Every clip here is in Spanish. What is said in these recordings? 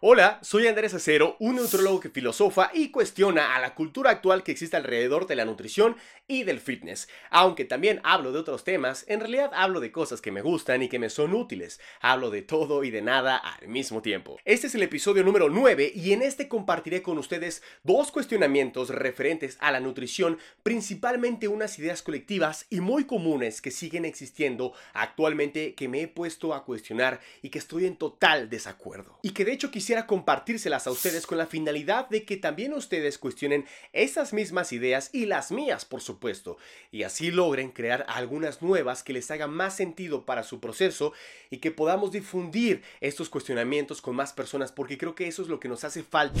Hola, soy Andrés Acero, un nutriólogo que filosofa y cuestiona a la cultura actual que existe alrededor de la nutrición y del fitness. Aunque también hablo de otros temas, en realidad hablo de cosas que me gustan y que me son útiles. Hablo de todo y de nada al mismo tiempo. Este es el episodio número 9 y en este compartiré con ustedes dos cuestionamientos referentes a la nutrición, principalmente unas ideas colectivas y muy comunes que siguen existiendo actualmente que me he puesto a cuestionar y que estoy en total desacuerdo. Y que de hecho quisiera quisiera compartírselas a ustedes con la finalidad de que también ustedes cuestionen esas mismas ideas y las mías, por supuesto, y así logren crear algunas nuevas que les hagan más sentido para su proceso y que podamos difundir estos cuestionamientos con más personas, porque creo que eso es lo que nos hace falta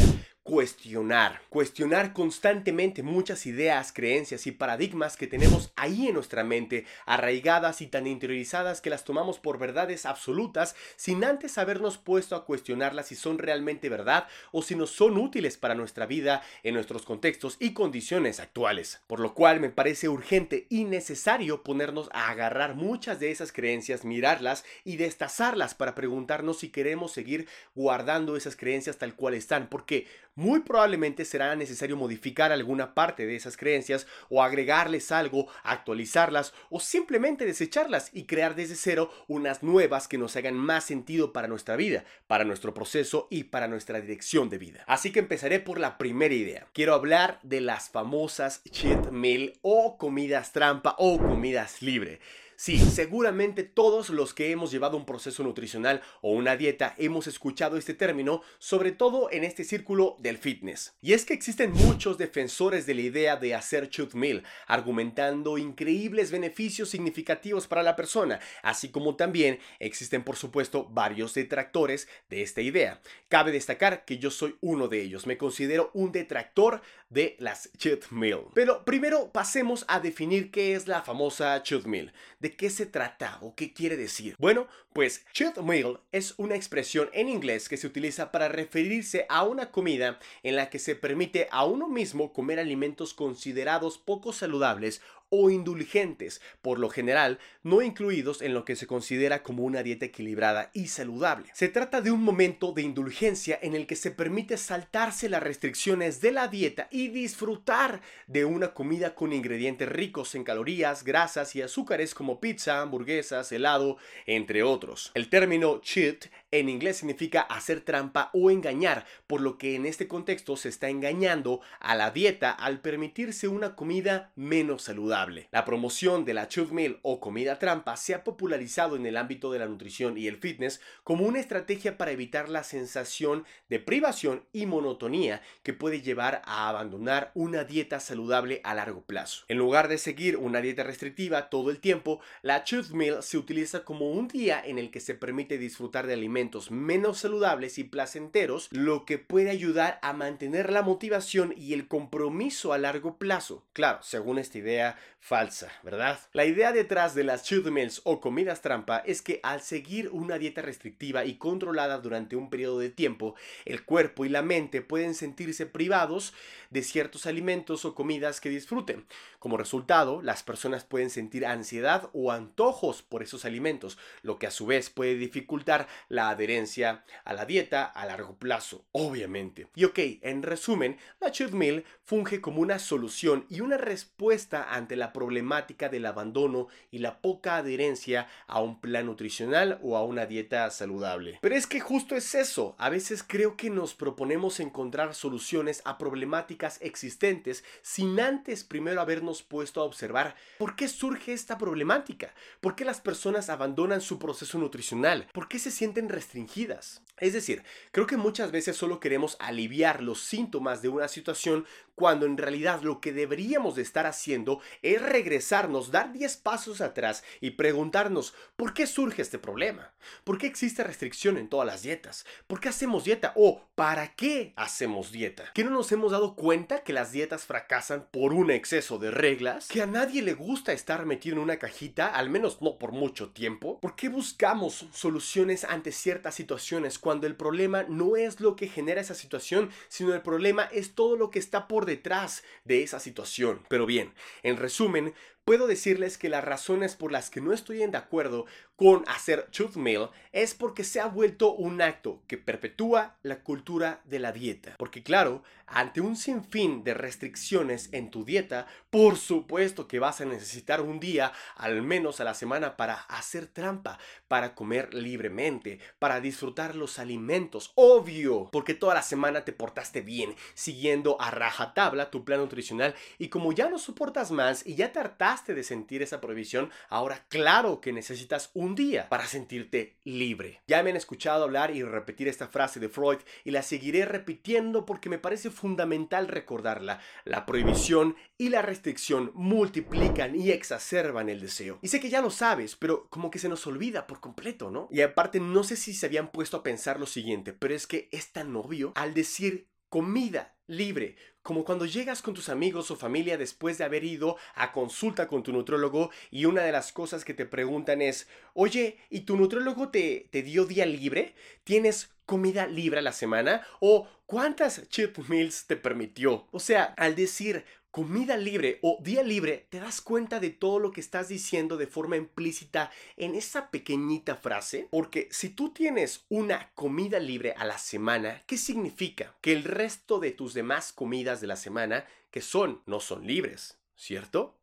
cuestionar, cuestionar constantemente muchas ideas, creencias y paradigmas que tenemos ahí en nuestra mente, arraigadas y tan interiorizadas que las tomamos por verdades absolutas sin antes habernos puesto a cuestionarlas si son realmente verdad o si nos son útiles para nuestra vida en nuestros contextos y condiciones actuales. Por lo cual me parece urgente y necesario ponernos a agarrar muchas de esas creencias, mirarlas y destazarlas para preguntarnos si queremos seguir guardando esas creencias tal cual están, porque muy probablemente será necesario modificar alguna parte de esas creencias o agregarles algo, actualizarlas o simplemente desecharlas y crear desde cero unas nuevas que nos hagan más sentido para nuestra vida, para nuestro proceso y para nuestra dirección de vida. Así que empezaré por la primera idea. Quiero hablar de las famosas cheat meal o comidas trampa o comidas libre. Sí, seguramente todos los que hemos llevado un proceso nutricional o una dieta hemos escuchado este término, sobre todo en este círculo del fitness. Y es que existen muchos defensores de la idea de hacer cheat meal, argumentando increíbles beneficios significativos para la persona, así como también existen por supuesto varios detractores de esta idea. Cabe destacar que yo soy uno de ellos, me considero un detractor de las cheat meal. Pero primero pasemos a definir qué es la famosa cheat meal. ¿De qué se trata o qué quiere decir? Bueno, pues cheat meal es una expresión en inglés que se utiliza para referirse a una comida en la que se permite a uno mismo comer alimentos considerados poco saludables o indulgentes, por lo general no incluidos en lo que se considera como una dieta equilibrada y saludable. Se trata de un momento de indulgencia en el que se permite saltarse las restricciones de la dieta y disfrutar de una comida con ingredientes ricos en calorías, grasas y azúcares como pizza, hamburguesas, helado, entre otros. El término cheat en inglés significa hacer trampa o engañar, por lo que en este contexto se está engañando a la dieta al permitirse una comida menos saludable. La promoción de la cheat meal o comida trampa se ha popularizado en el ámbito de la nutrición y el fitness como una estrategia para evitar la sensación de privación y monotonía que puede llevar a abandonar una dieta saludable a largo plazo. En lugar de seguir una dieta restrictiva todo el tiempo, la cheat meal se utiliza como un día en el que se permite disfrutar de alimentos menos saludables y placenteros, lo que puede ayudar a mantener la motivación y el compromiso a largo plazo. Claro, según esta idea falsa, ¿verdad? La idea detrás de las cheat meals o comidas trampa es que al seguir una dieta restrictiva y controlada durante un periodo de tiempo, el cuerpo y la mente pueden sentirse privados de ciertos alimentos o comidas que disfruten. Como resultado, las personas pueden sentir ansiedad o antojos por esos alimentos, lo que a su vez puede dificultar la adherencia a la dieta a largo plazo, obviamente. Y ok, en resumen, la cheat meal funge como una solución y una respuesta ante la problemática del abandono y la poca adherencia a un plan nutricional o a una dieta saludable. Pero es que justo es eso, a veces creo que nos proponemos encontrar soluciones a problemáticas existentes sin antes primero habernos puesto a observar por qué surge esta problemática, por qué las personas abandonan su proceso nutricional, por qué se sienten restringidas. Es decir, creo que muchas veces solo queremos aliviar los síntomas de una situación cuando en realidad lo que deberíamos de estar haciendo es regresarnos, dar 10 pasos atrás y preguntarnos ¿por qué surge este problema? ¿Por qué existe restricción en todas las dietas? ¿Por qué hacemos dieta? ¿O para qué hacemos dieta? ¿Que no nos hemos dado cuenta que las dietas fracasan por un exceso de reglas? ¿Que a nadie le gusta estar metido en una cajita, al menos no por mucho tiempo? ¿Por qué buscamos soluciones ante ciertas situaciones cuando el problema no es lo que genera esa situación, sino el problema es todo lo que está por detrás de esa situación. Pero bien, en resumen, resumen puedo decirles que las razones por las que no estoy en acuerdo con hacer cheat meal es porque se ha vuelto un acto que perpetúa la cultura de la dieta. Porque claro, ante un sinfín de restricciones en tu dieta, por supuesto que vas a necesitar un día, al menos a la semana, para hacer trampa, para comer libremente, para disfrutar los alimentos, obvio, porque toda la semana te portaste bien, siguiendo a rajatabla tu plan nutricional y como ya no soportas más y ya te hartaste de sentir esa prohibición, ahora claro que necesitas un día para sentirte libre. Ya me han escuchado hablar y repetir esta frase de Freud y la seguiré repitiendo porque me parece fundamental recordarla. La prohibición y la restricción multiplican y exacerban el deseo. Y sé que ya lo sabes, pero como que se nos olvida por completo, ¿no? Y aparte no sé si se habían puesto a pensar lo siguiente, pero es que es tan obvio al decir comida libre, como cuando llegas con tus amigos o familia después de haber ido a consulta con tu nutrólogo y una de las cosas que te preguntan es, oye, ¿y tu nutrólogo te, te dio día libre? ¿Tienes comida libre a la semana? ¿O cuántas cheat meals te permitió? O sea, al decir comida libre o día libre, te das cuenta de todo lo que estás diciendo de forma implícita en esa pequeñita frase. Porque si tú tienes una comida libre a la semana, ¿qué significa? Que el resto de tus demás comidas de la semana, que son, no son libres, ¿cierto?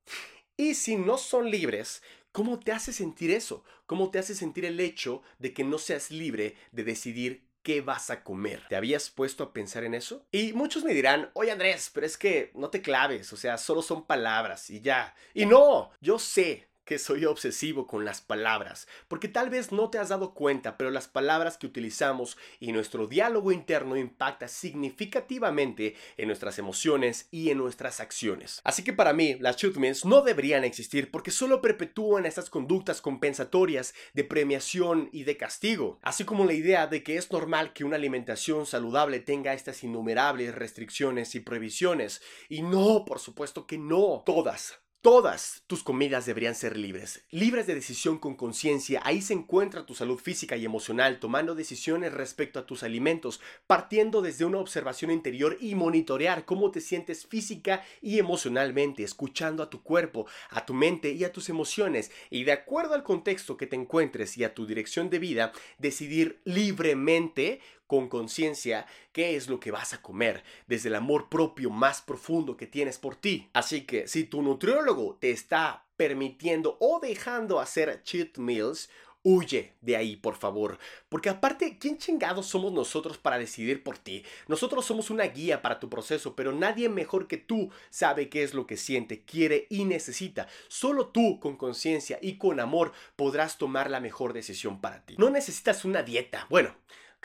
Y si no son libres, ¿cómo te hace sentir eso? ¿Cómo te hace sentir el hecho de que no seas libre de decidir qué vas a comer. ¿Te habías puesto a pensar en eso? Y muchos me dirán, oye Andrés, pero es que no te claves, o sea, solo son palabras y ya. Y no, yo sé, que soy obsesivo con las palabras, porque tal vez no te has dado cuenta, pero las palabras que utilizamos y nuestro diálogo interno impacta significativamente en nuestras emociones y en nuestras acciones. Así que para mí, las shootments no deberían existir porque solo perpetúan estas conductas compensatorias de premiación y de castigo, así como la idea de que es normal que una alimentación saludable tenga estas innumerables restricciones y prohibiciones. Y no, por supuesto que no, todas Todas tus comidas deberían ser libres, libres de decisión con conciencia. Ahí se encuentra tu salud física y emocional, tomando decisiones respecto a tus alimentos, partiendo desde una observación interior y monitorear cómo te sientes física y emocionalmente, escuchando a tu cuerpo, a tu mente y a tus emociones, y de acuerdo al contexto que te encuentres y a tu dirección de vida, decidir libremente con conciencia qué es lo que vas a comer, desde el amor propio más profundo que tienes por ti. Así que si tu nutriólogo te está permitiendo o dejando hacer cheat meals, Huye de ahí, por favor. Porque aparte, ¿quién chingados somos nosotros para decidir por ti? Nosotros somos una guía para tu proceso, pero nadie mejor que tú sabe qué es lo que siente, quiere y necesita. Solo tú, con conciencia y con amor, podrás tomar la mejor decisión para ti. No necesitas una dieta. Bueno,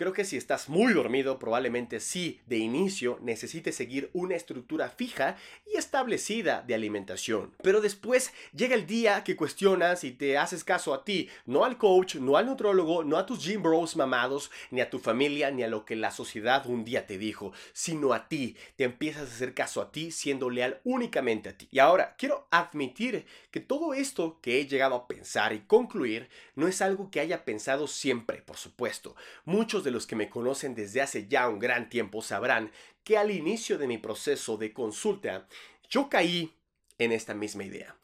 Creo que si estás muy dormido, probablemente sí, de inicio necesites seguir una estructura fija y establecida de alimentación. Pero después llega el día que cuestionas y te haces caso a ti, no al coach, no al nutrólogo, no a tus gym bros mamados, ni a tu familia, ni a lo que la sociedad un día te dijo, sino a ti. Te empiezas a hacer caso a ti siendo leal únicamente a ti. Y ahora, quiero admitir que todo esto que he llegado a pensar y concluir no es algo que haya pensado siempre, por supuesto. Muchos de los que me conocen desde hace ya un gran tiempo sabrán que al inicio de mi proceso de consulta yo caí en esta misma idea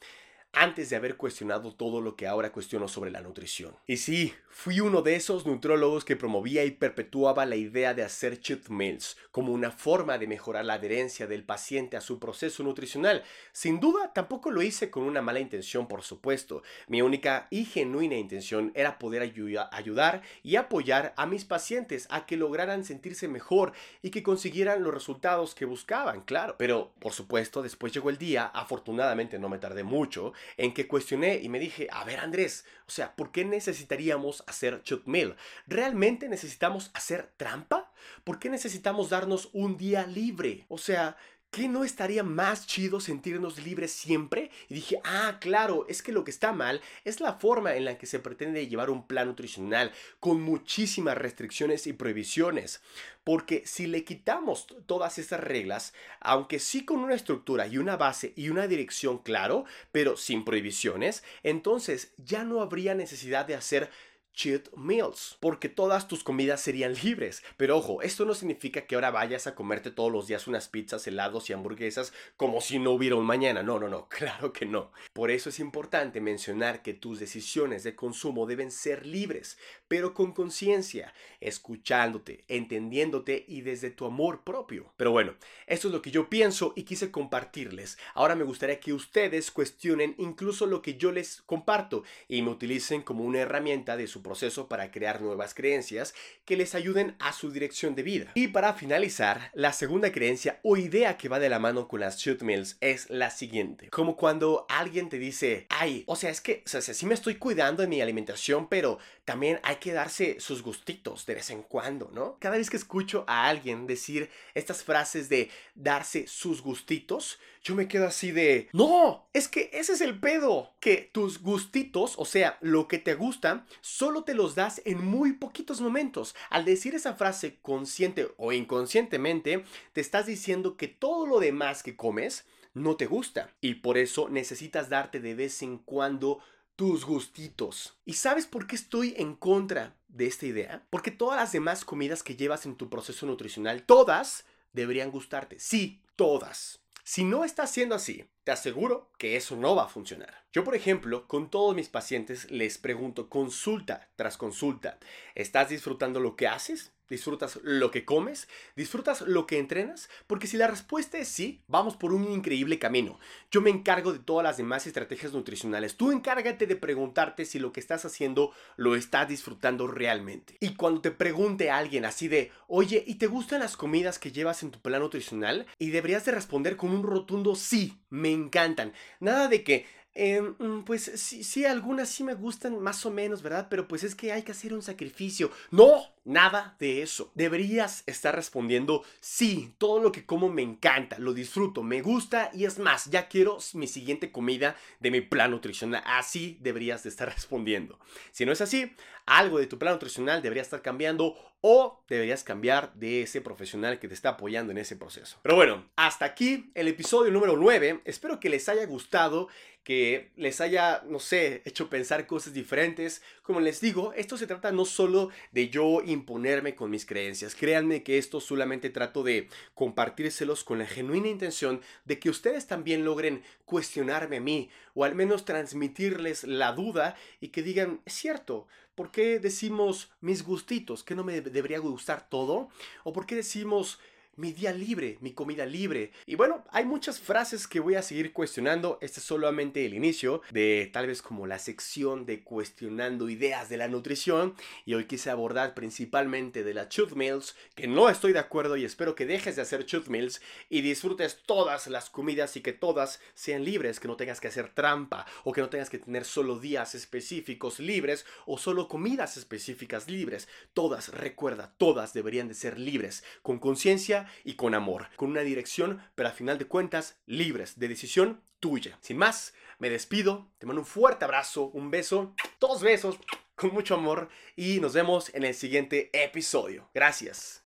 antes de haber cuestionado todo lo que ahora cuestiono sobre la nutrición. Y sí, fui uno de esos nutrólogos que promovía y perpetuaba la idea de hacer cheat meals como una forma de mejorar la adherencia del paciente a su proceso nutricional. Sin duda, tampoco lo hice con una mala intención, por supuesto. Mi única y genuina intención era poder ayudar y apoyar a mis pacientes a que lograran sentirse mejor y que consiguieran los resultados que buscaban, claro. Pero, por supuesto, después llegó el día, afortunadamente no me tardé mucho, en que cuestioné y me dije, a ver Andrés, o sea, ¿por qué necesitaríamos hacer cheat meal? ¿Realmente necesitamos hacer trampa? ¿Por qué necesitamos darnos un día libre? O sea, ¿qué no estaría más chido sentirnos libres siempre? Y dije, ah, claro, es que lo que está mal es la forma en la que se pretende llevar un plan nutricional con muchísimas restricciones y prohibiciones. Porque si le quitamos todas esas reglas, aunque sí con una estructura y una base y una dirección claro, pero sin prohibiciones, entonces ya no habría necesidad de hacer cheat meals, porque todas tus comidas serían libres. Pero ojo, esto no significa que ahora vayas a comerte todos los días unas pizzas, helados y hamburguesas como si no hubiera un mañana. No, no, no, claro que no. Por eso es importante mencionar que tus decisiones de consumo deben ser libres, pero con conciencia, escuchándote, entendiéndote y desde tu amor propio. Pero bueno, esto es lo que yo pienso y quise compartirles. Ahora me gustaría que ustedes cuestionen incluso lo que yo les comparto y me utilicen como una herramienta de su proceso para crear nuevas creencias que les ayuden a su dirección de vida. Y para finalizar, la segunda creencia o idea que va de la mano con las shoot meals es la siguiente. Como cuando alguien te dice, ay, o sea, es que, o sea, sí me estoy cuidando en mi alimentación, pero también hay que darse sus gustitos de vez en cuando, ¿no? Cada vez que escucho a alguien decir estas frases de darse sus gustitos, yo me quedo así de, no, es que ese es el pedo, que tus gustitos, o sea, lo que te gusta, solo te los das en muy poquitos momentos. Al decir esa frase consciente o inconscientemente, te estás diciendo que todo lo demás que comes no te gusta y por eso necesitas darte de vez en cuando tus gustitos. ¿Y sabes por qué estoy en contra de esta idea? Porque todas las demás comidas que llevas en tu proceso nutricional, todas deberían gustarte. Sí, todas. Si no está siendo así, te aseguro que eso no va a funcionar. Yo, por ejemplo, con todos mis pacientes les pregunto consulta tras consulta, ¿estás disfrutando lo que haces? ¿Disfrutas lo que comes? ¿Disfrutas lo que entrenas? Porque si la respuesta es sí, vamos por un increíble camino. Yo me encargo de todas las demás estrategias nutricionales. Tú encárgate de preguntarte si lo que estás haciendo lo estás disfrutando realmente. Y cuando te pregunte alguien así de, oye, ¿y te gustan las comidas que llevas en tu plan nutricional? Y deberías de responder con un rotundo sí, me encantan. Nada de que, Em, mm, pues sí, sí, algunas sí me gustan más o menos, ¿verdad? Pero pues es que hay que hacer un sacrificio. No, nada de eso. Deberías estar respondiendo, sí, todo lo que como me encanta, lo disfruto, me gusta y es más, ya quiero mi siguiente comida de mi plan nutricional. Así deberías de estar respondiendo. Si no es así, algo de tu plan nutricional debería estar cambiando o deberías cambiar de ese profesional que te está apoyando en ese proceso. Pero bueno, hasta aquí el episodio número 9. Espero que les haya gustado que les haya, no sé, hecho pensar cosas diferentes. Como les digo, esto se trata no solo de yo imponerme con mis creencias. Créanme que esto solamente trato de compartírselos con la genuina intención de que ustedes también logren cuestionarme a mí o al menos transmitirles la duda y que digan, es cierto, ¿por qué decimos mis gustitos? ¿Que no me debería gustar todo? ¿O por qué decimos mi día libre, mi comida libre. Y bueno, hay muchas frases que voy a seguir cuestionando. Este es solamente el inicio de tal vez como la sección de cuestionando ideas de la nutrición. Y hoy quise abordar principalmente de la truth meals, que no estoy de acuerdo y espero que dejes de hacer truth meals y disfrutes todas las comidas y que todas sean libres, que no tengas que hacer trampa o que no tengas que tener solo días específicos libres o solo comidas específicas libres. Todas, recuerda, todas deberían de ser libres, con conciencia y con amor, con una dirección, pero a final de cuentas libres de decisión tuya. Sin más, me despido, te mando un fuerte abrazo, un beso, dos besos, con mucho amor y nos vemos en el siguiente episodio. Gracias.